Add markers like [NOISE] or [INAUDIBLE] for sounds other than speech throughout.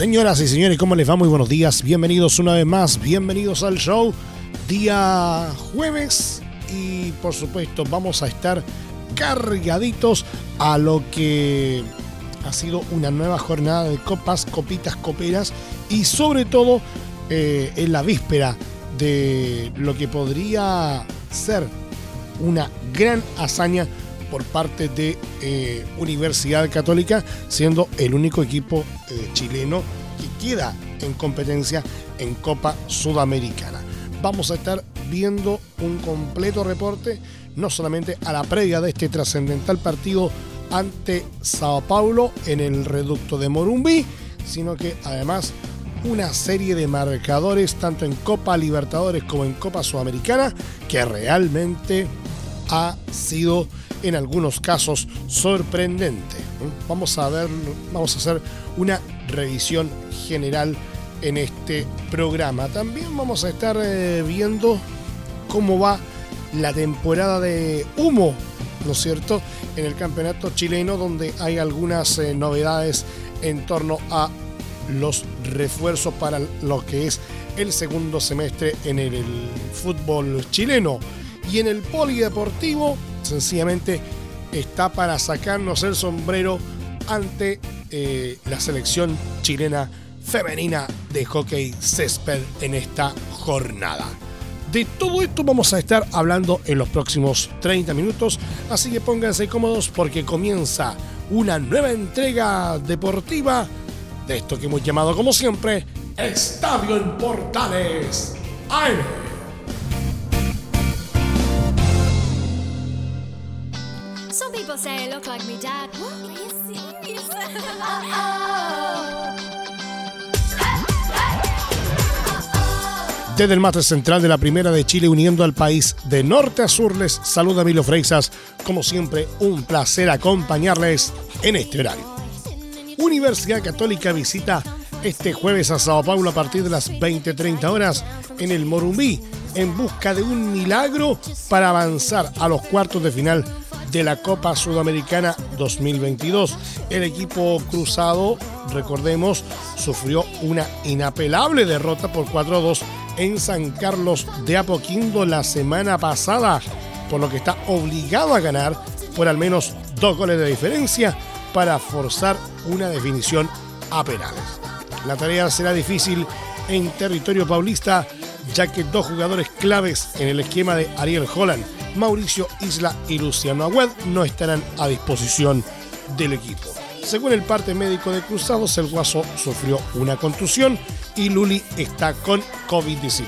Señoras y señores, ¿cómo les va? Muy buenos días. Bienvenidos una vez más. Bienvenidos al show. Día jueves. Y por supuesto, vamos a estar cargaditos a lo que ha sido una nueva jornada de copas, copitas, coperas. Y sobre todo eh, en la víspera de lo que podría ser una gran hazaña por parte de eh, Universidad Católica, siendo el único equipo eh, chileno que queda en competencia en Copa Sudamericana. Vamos a estar viendo un completo reporte, no solamente a la previa de este trascendental partido ante Sao Paulo en el reducto de Morumbí, sino que además una serie de marcadores tanto en Copa Libertadores como en Copa Sudamericana que realmente ha sido en algunos casos sorprendente. Vamos a ver, vamos a hacer una revisión general en este programa. También vamos a estar eh, viendo cómo va la temporada de humo, ¿no es cierto? En el campeonato chileno donde hay algunas eh, novedades en torno a los refuerzos para lo que es el segundo semestre en el fútbol chileno. Y en el polideportivo, sencillamente está para sacarnos el sombrero ante eh, la selección chilena femenina de hockey césped en esta jornada. De todo esto vamos a estar hablando en los próximos 30 minutos, así que pónganse cómodos porque comienza una nueva entrega deportiva de esto que hemos llamado como siempre Estadio en Portales. Say I look like me dad. What? Are you serious? [LAUGHS] Desde el mate central de la Primera de Chile, uniendo al país de norte a sur, les saluda Milo Freixas. Como siempre, un placer acompañarles en este horario. Universidad Católica visita este jueves a Sao Paulo a partir de las 20:30 horas en el Morumbí, en busca de un milagro para avanzar a los cuartos de final de la Copa Sudamericana 2022. El equipo cruzado, recordemos, sufrió una inapelable derrota por 4-2 en San Carlos de Apoquindo la semana pasada, por lo que está obligado a ganar por al menos dos goles de diferencia para forzar una definición a penales. La tarea será difícil en territorio paulista, ya que dos jugadores claves en el esquema de Ariel Holland, Mauricio Isla y Luciano Agüed no estarán a disposición del equipo. Según el parte médico de Cruzados, el Guaso sufrió una contusión y Luli está con COVID-19.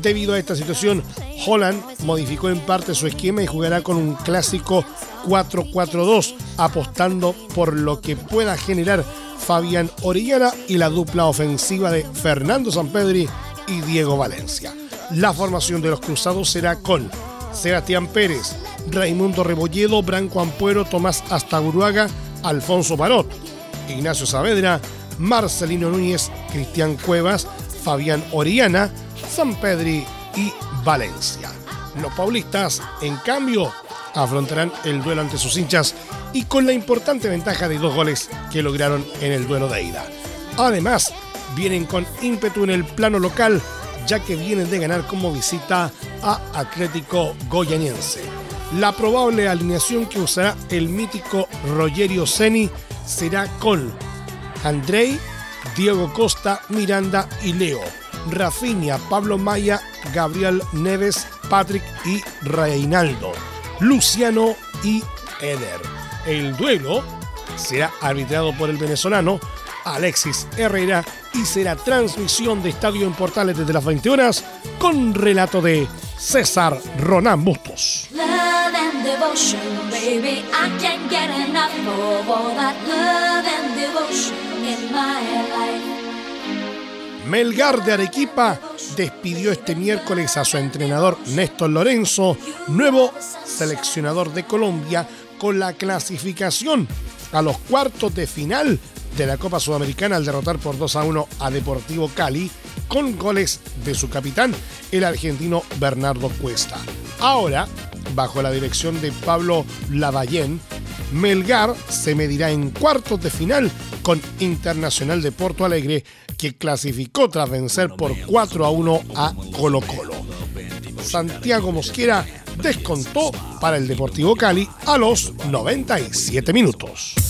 Debido a esta situación, Holland modificó en parte su esquema y jugará con un clásico 4-4-2, apostando por lo que pueda generar Fabián Orellana y la dupla ofensiva de Fernando Sampedri y Diego Valencia. La formación de los cruzados será con Sebastián Pérez, Raimundo Rebolledo, Branco Ampuero, Tomás Astaguruaga, Alfonso Barot, Ignacio Saavedra, Marcelino Núñez, Cristian Cuevas, Fabián Orellana, Sampedri y Valencia. Los paulistas, en cambio, afrontarán el duelo ante sus hinchas y con la importante ventaja de dos goles que lograron en el duelo de ida. Además, vienen con ímpetu en el plano local, ya que vienen de ganar como visita a Atlético Goyaniense. La probable alineación que usará el mítico Rogerio Ceni será con Andrei, Diego Costa, Miranda y Leo, Rafinha, Pablo Maya, Gabriel Neves, Patrick y Reinaldo, Luciano y Eder. El duelo será arbitrado por el venezolano Alexis Herrera y será transmisión de Estadio en Portales desde las 20 horas con relato de César Ronán Bustos. Melgar de Arequipa despidió este miércoles a su entrenador Néstor Lorenzo, nuevo seleccionador de Colombia, con la clasificación a los cuartos de final de la Copa Sudamericana al derrotar por 2 a 1 a Deportivo Cali con goles de su capitán, el argentino Bernardo Cuesta. Ahora, bajo la dirección de Pablo Lavallén, Melgar se medirá en cuartos de final con Internacional de Porto Alegre, que clasificó tras vencer por 4 a 1 a Colo Colo. Santiago Mosquera descontó para el Deportivo Cali a los 97 minutos.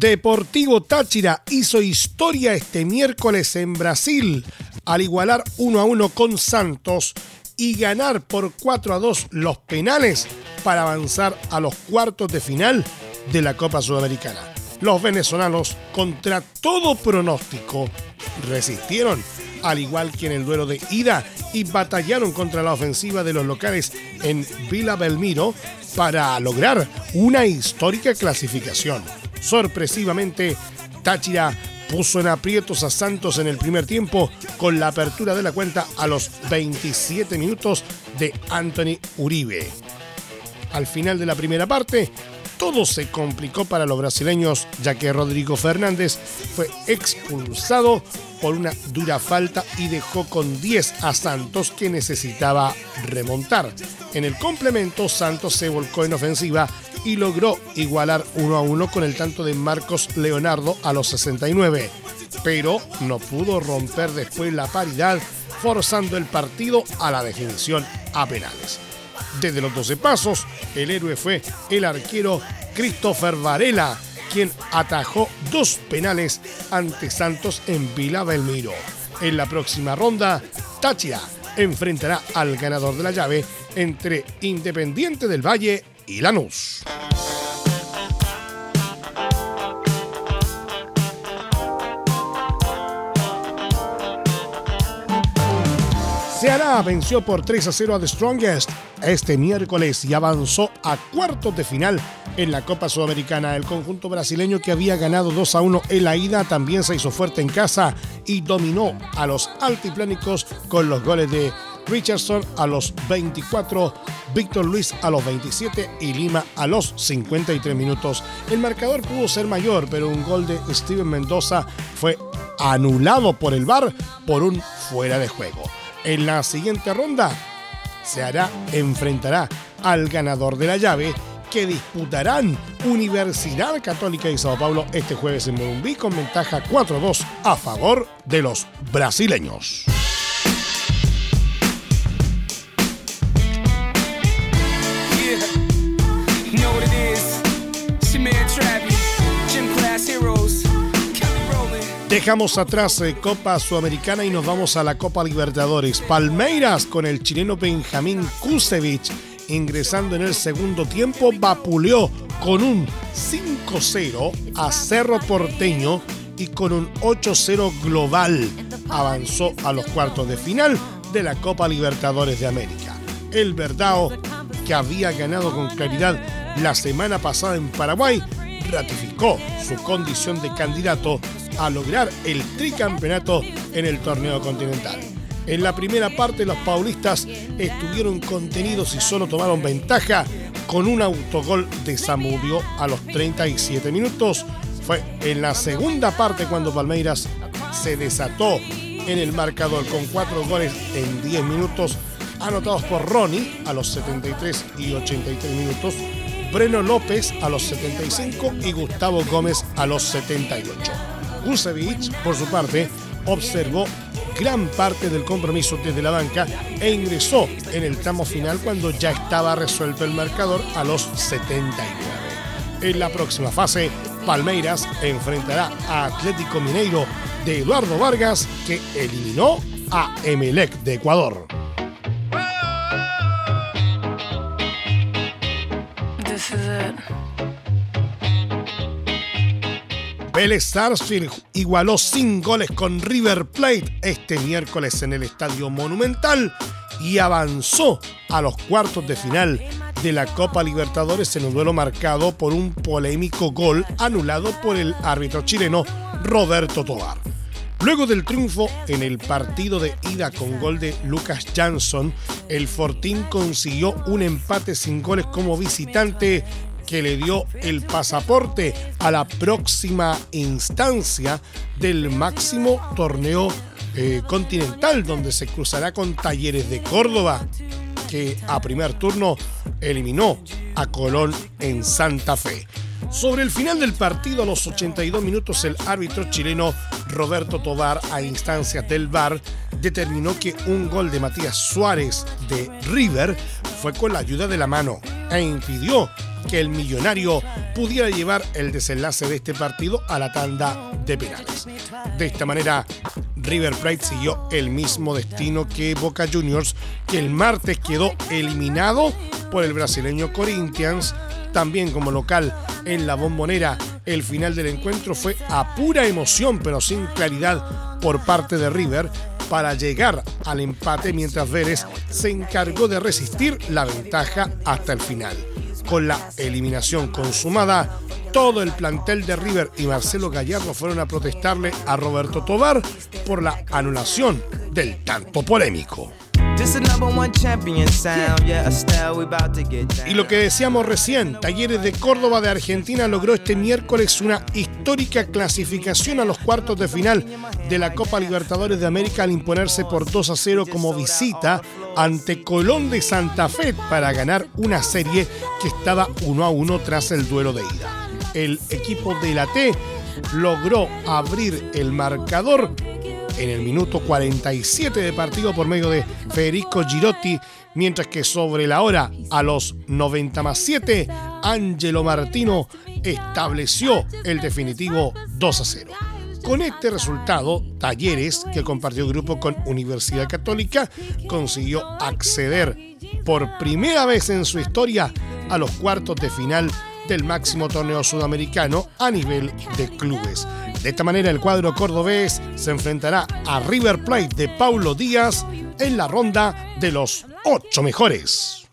Deportivo Táchira hizo historia este miércoles en Brasil al igualar 1 a 1 con Santos y ganar por 4 a 2 los penales para avanzar a los cuartos de final de la Copa Sudamericana. Los venezolanos, contra todo pronóstico, resistieron, al igual que en el duelo de ida, y batallaron contra la ofensiva de los locales en Vila Belmiro para lograr una histórica clasificación. Sorpresivamente, Táchira puso en aprietos a Santos en el primer tiempo con la apertura de la cuenta a los 27 minutos de Anthony Uribe. Al final de la primera parte, todo se complicó para los brasileños ya que Rodrigo Fernández fue expulsado por una dura falta y dejó con 10 a Santos que necesitaba remontar. En el complemento, Santos se volcó en ofensiva y logró igualar 1 a 1 con el tanto de Marcos Leonardo a los 69, pero no pudo romper después la paridad, forzando el partido a la definición a penales. Desde los 12 pasos, el héroe fue el arquero Christopher Varela, quien atajó dos penales ante Santos en Vila Belmiro. En la próxima ronda, Táchira enfrentará al ganador de la llave entre Independiente del Valle y Lanús. Ceará venció por 3 a 0 a The Strongest este miércoles y avanzó a cuartos de final en la Copa Sudamericana. El conjunto brasileño que había ganado 2 a 1 en la ida también se hizo fuerte en casa y dominó a los altiplánicos con los goles de Richardson a los 24, Víctor Luis a los 27 y Lima a los 53 minutos. El marcador pudo ser mayor, pero un gol de Steven Mendoza fue anulado por el VAR por un fuera de juego. En la siguiente ronda, se hará, enfrentará al ganador de la llave que disputarán Universidad Católica y Sao Paulo este jueves en Morumbí con ventaja 4-2 a favor de los brasileños. Dejamos atrás eh, Copa Sudamericana y nos vamos a la Copa Libertadores. Palmeiras con el chileno Benjamín Kusevich ingresando en el segundo tiempo vapuleó con un 5-0 a Cerro Porteño y con un 8-0 global avanzó a los cuartos de final de la Copa Libertadores de América. El Verdao, que había ganado con claridad la semana pasada en Paraguay, ratificó su condición de candidato a lograr el tricampeonato en el torneo continental. En la primera parte los paulistas estuvieron contenidos y solo tomaron ventaja con un autogol de Zamudio a los 37 minutos. Fue en la segunda parte cuando Palmeiras se desató en el marcador con cuatro goles en 10 minutos anotados por Ronnie a los 73 y 83 minutos, Breno López a los 75 y Gustavo Gómez a los 78. Kusevich, por su parte, observó gran parte del compromiso desde la banca e ingresó en el tramo final cuando ya estaba resuelto el marcador a los 79. En la próxima fase, Palmeiras enfrentará a Atlético Mineiro de Eduardo Vargas, que eliminó a Emelec de Ecuador. Vélez Sarsfield igualó sin goles con River Plate este miércoles en el Estadio Monumental y avanzó a los cuartos de final de la Copa Libertadores en un duelo marcado por un polémico gol anulado por el árbitro chileno Roberto Tobar. Luego del triunfo en el partido de ida con gol de Lucas Jansson, el Fortín consiguió un empate sin goles como visitante que le dio el pasaporte a la próxima instancia del máximo torneo eh, continental, donde se cruzará con Talleres de Córdoba, que a primer turno eliminó a Colón en Santa Fe. Sobre el final del partido, a los 82 minutos, el árbitro chileno Roberto Tobar, a instancias del VAR, determinó que un gol de Matías Suárez de River fue con la ayuda de la mano e impidió que el millonario pudiera llevar el desenlace de este partido a la tanda de penales. De esta manera, River Plate siguió el mismo destino que Boca Juniors, que el martes quedó eliminado por el brasileño Corinthians también como local en la bombonera. El final del encuentro fue a pura emoción pero sin claridad por parte de River para llegar al empate mientras Vélez se encargó de resistir la ventaja hasta el final. Con la eliminación consumada, todo el plantel de River y Marcelo Gallardo fueron a protestarle a Roberto Tobar por la anulación del tanto polémico. Y lo que decíamos recién, Talleres de Córdoba de Argentina logró este miércoles una histórica clasificación a los cuartos de final de la Copa Libertadores de América al imponerse por 2 a 0 como visita ante Colón de Santa Fe para ganar una serie que estaba 1 a 1 tras el duelo de ida. El equipo de la T logró abrir el marcador en el minuto 47 de partido por medio de Federico Girotti, mientras que sobre la hora, a los 90 más 7, Angelo Martino estableció el definitivo 2 a 0. Con este resultado, Talleres, que compartió grupo con Universidad Católica, consiguió acceder por primera vez en su historia a los cuartos de final del máximo torneo sudamericano a nivel de clubes. De esta manera, el cuadro cordobés se enfrentará a River Plate de Paulo Díaz en la ronda de los ocho mejores.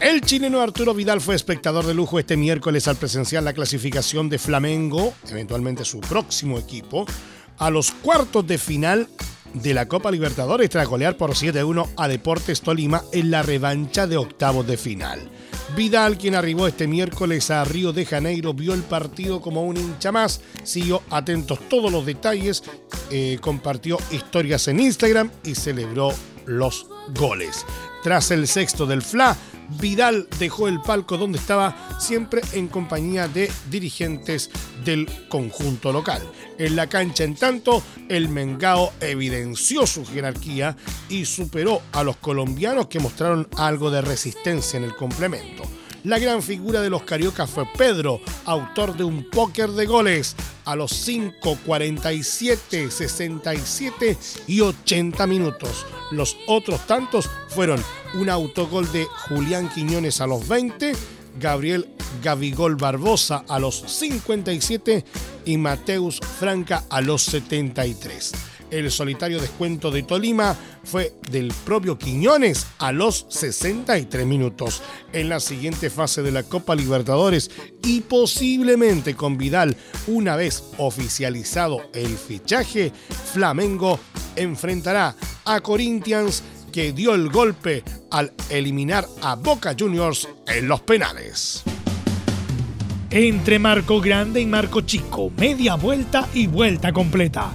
El chileno Arturo Vidal fue espectador de lujo este miércoles al presenciar la clasificación de Flamengo, eventualmente su próximo equipo, a los cuartos de final de la Copa Libertadores tras golear por 7-1 a Deportes Tolima en la revancha de octavos de final. Vidal, quien arribó este miércoles a Río de Janeiro, vio el partido como un hincha más, siguió atentos todos los detalles, eh, compartió historias en Instagram y celebró los goles. Tras el sexto del FLA, Vidal dejó el palco donde estaba siempre en compañía de dirigentes del conjunto local. En la cancha, en tanto, el Mengao evidenció su jerarquía y superó a los colombianos que mostraron algo de resistencia en el complemento. La gran figura de los cariocas fue Pedro, autor de un póker de goles a los 5, 47, 67 y 80 minutos. Los otros tantos fueron un autogol de Julián Quiñones a los 20, Gabriel Gavigol Barbosa a los 57 y Mateus Franca a los 73. El solitario descuento de Tolima fue del propio Quiñones a los 63 minutos. En la siguiente fase de la Copa Libertadores y posiblemente con Vidal, una vez oficializado el fichaje, Flamengo enfrentará a Corinthians que dio el golpe al eliminar a Boca Juniors en los penales. Entre Marco Grande y Marco Chico, media vuelta y vuelta completa.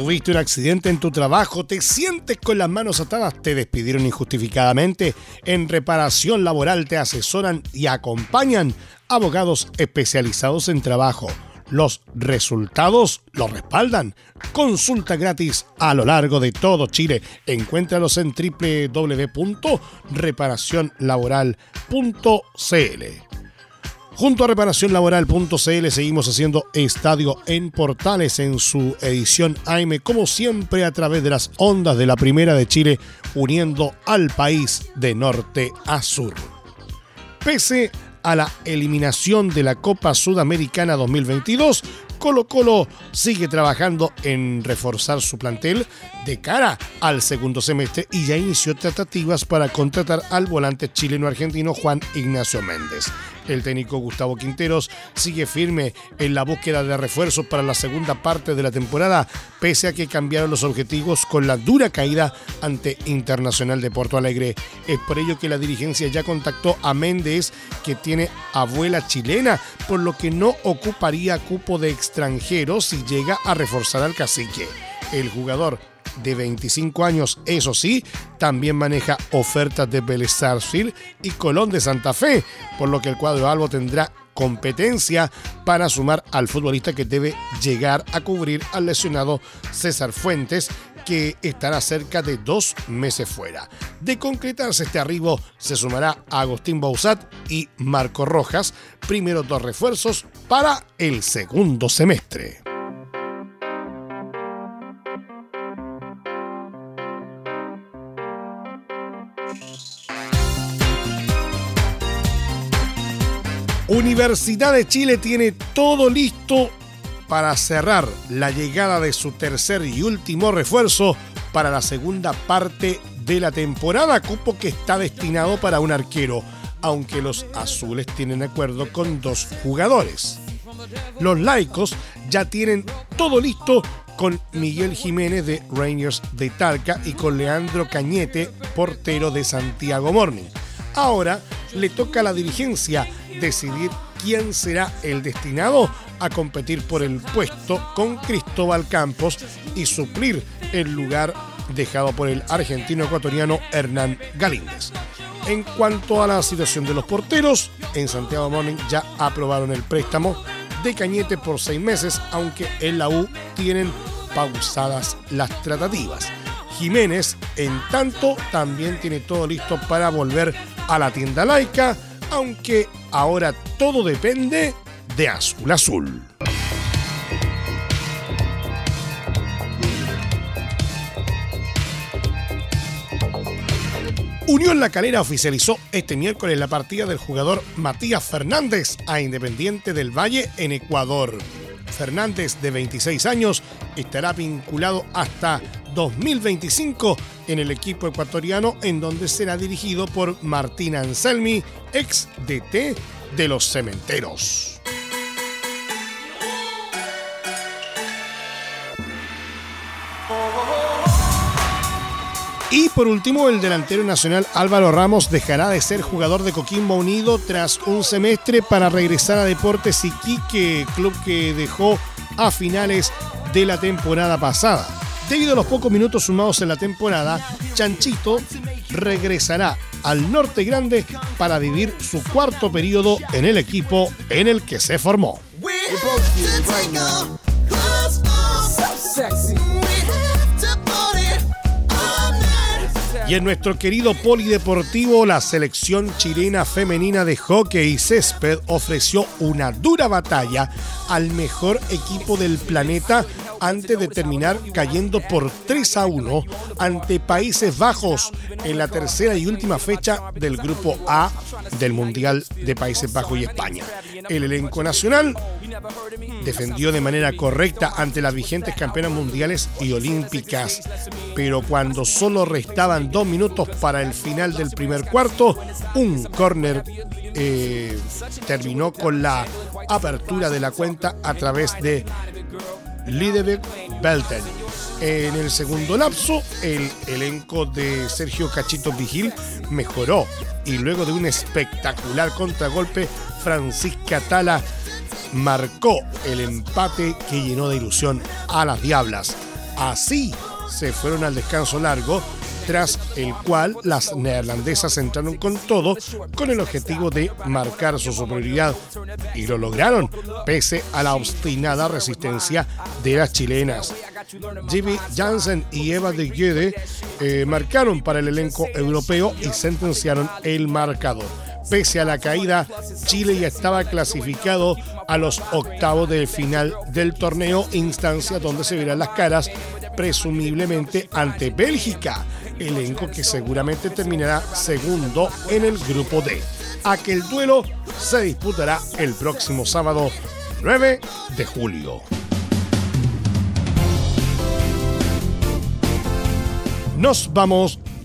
Tuviste un accidente en tu trabajo, te sientes con las manos atadas, te despidieron injustificadamente. En reparación laboral te asesoran y acompañan abogados especializados en trabajo. Los resultados lo respaldan. Consulta gratis a lo largo de todo Chile. Encuéntralos en www.reparacionlaboral.cl. Junto a reparacionlaboral.cl seguimos haciendo Estadio en Portales en su edición AM, como siempre a través de las ondas de la Primera de Chile, uniendo al país de norte a sur. Pese a la eliminación de la Copa Sudamericana 2022, Colo Colo sigue trabajando en reforzar su plantel de cara al segundo semestre y ya inició tratativas para contratar al volante chileno-argentino Juan Ignacio Méndez. El técnico Gustavo Quinteros sigue firme en la búsqueda de refuerzos para la segunda parte de la temporada, pese a que cambiaron los objetivos con la dura caída ante Internacional de Porto Alegre. Es por ello que la dirigencia ya contactó a Méndez, que tiene abuela chilena, por lo que no ocuparía cupo de extranjeros si llega a reforzar al cacique. El jugador de 25 años, eso sí, también maneja ofertas de Vélez y Colón de Santa Fe, por lo que el cuadro Albo tendrá competencia para sumar al futbolista que debe llegar a cubrir al lesionado César Fuentes, que estará cerca de dos meses fuera. De concretarse este arribo, se sumará a Agustín Bausat y Marco Rojas, primeros dos refuerzos para el segundo semestre. Universidad de Chile tiene todo listo para cerrar la llegada de su tercer y último refuerzo para la segunda parte de la temporada, cupo que está destinado para un arquero, aunque los azules tienen acuerdo con dos jugadores. Los laicos ya tienen todo listo con Miguel Jiménez de Rangers de Talca y con Leandro Cañete, portero de Santiago Morning. Ahora le toca a la dirigencia decidir quién será el destinado a competir por el puesto con Cristóbal Campos y suplir el lugar dejado por el argentino ecuatoriano Hernán Galíndez. En cuanto a la situación de los porteros, en Santiago Morning ya aprobaron el préstamo de Cañete por seis meses, aunque en la U tienen pausadas las tratativas. Jiménez, en tanto, también tiene todo listo para volver a la tienda laica, aunque ahora todo depende de Azul Azul. Unión La Calera oficializó este miércoles la partida del jugador Matías Fernández a Independiente del Valle en Ecuador. Fernández, de 26 años, estará vinculado hasta 2025 en el equipo ecuatoriano en donde será dirigido por Martín Anselmi, ex DT de los Cementeros. Y por último, el delantero nacional Álvaro Ramos dejará de ser jugador de Coquimbo Unido tras un semestre para regresar a Deportes Iquique, club que dejó a finales de la temporada pasada. Debido a los pocos minutos sumados en la temporada, Chanchito regresará al Norte Grande para vivir su cuarto periodo en el equipo en el que se formó. Y en nuestro querido polideportivo, la selección chilena femenina de hockey y césped ofreció una dura batalla al mejor equipo del planeta antes de terminar cayendo por 3 a 1 ante Países Bajos en la tercera y última fecha del grupo A del Mundial de Países Bajos y España. El elenco nacional defendió de manera correcta ante las vigentes campeonas mundiales y olímpicas, pero cuando solo restaban dos minutos para el final del primer cuarto, un córner eh, terminó con la apertura de la cuenta a través de Lidebeck Belten. En el segundo lapso, el elenco de Sergio Cachito Vigil mejoró y luego de un espectacular contragolpe, Francisca Tala marcó el empate que llenó de ilusión a las Diablas. Así se fueron al descanso largo tras el cual las neerlandesas entraron con todo con el objetivo de marcar su superioridad y lo lograron pese a la obstinada resistencia de las chilenas. Jimmy Jansen y Eva de Guede eh, marcaron para el elenco europeo y sentenciaron el marcador. Pese a la caída, Chile ya estaba clasificado a los octavos de final del torneo, instancia donde se verán las caras presumiblemente ante Bélgica, elenco que seguramente terminará segundo en el grupo D. Aquel duelo se disputará el próximo sábado 9 de julio. Nos vamos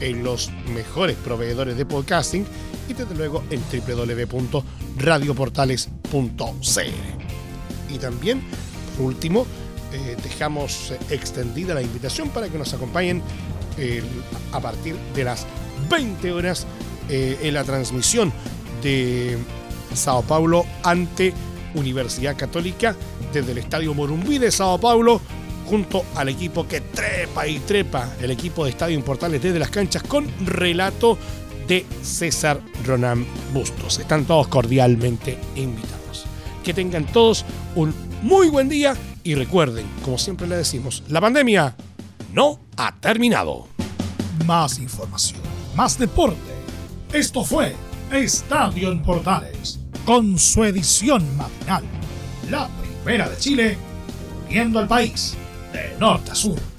en los mejores proveedores de podcasting y desde luego en www.radioportales.cl. Y también, por último, eh, dejamos extendida la invitación para que nos acompañen a partir de las 20 horas eh, en la transmisión de Sao Paulo ante Universidad Católica desde el Estadio Morumbí de Sao Paulo junto al equipo que trepa y trepa, el equipo de Estadio Importales desde las canchas con relato de César Ronan Bustos. Están todos cordialmente invitados. Que tengan todos un muy buen día y recuerden, como siempre le decimos, la pandemia no ha terminado. Más información, más deporte. Esto fue Estadio en Portales, con su edición matinal. La primera de Chile, viendo al país de norte a sur.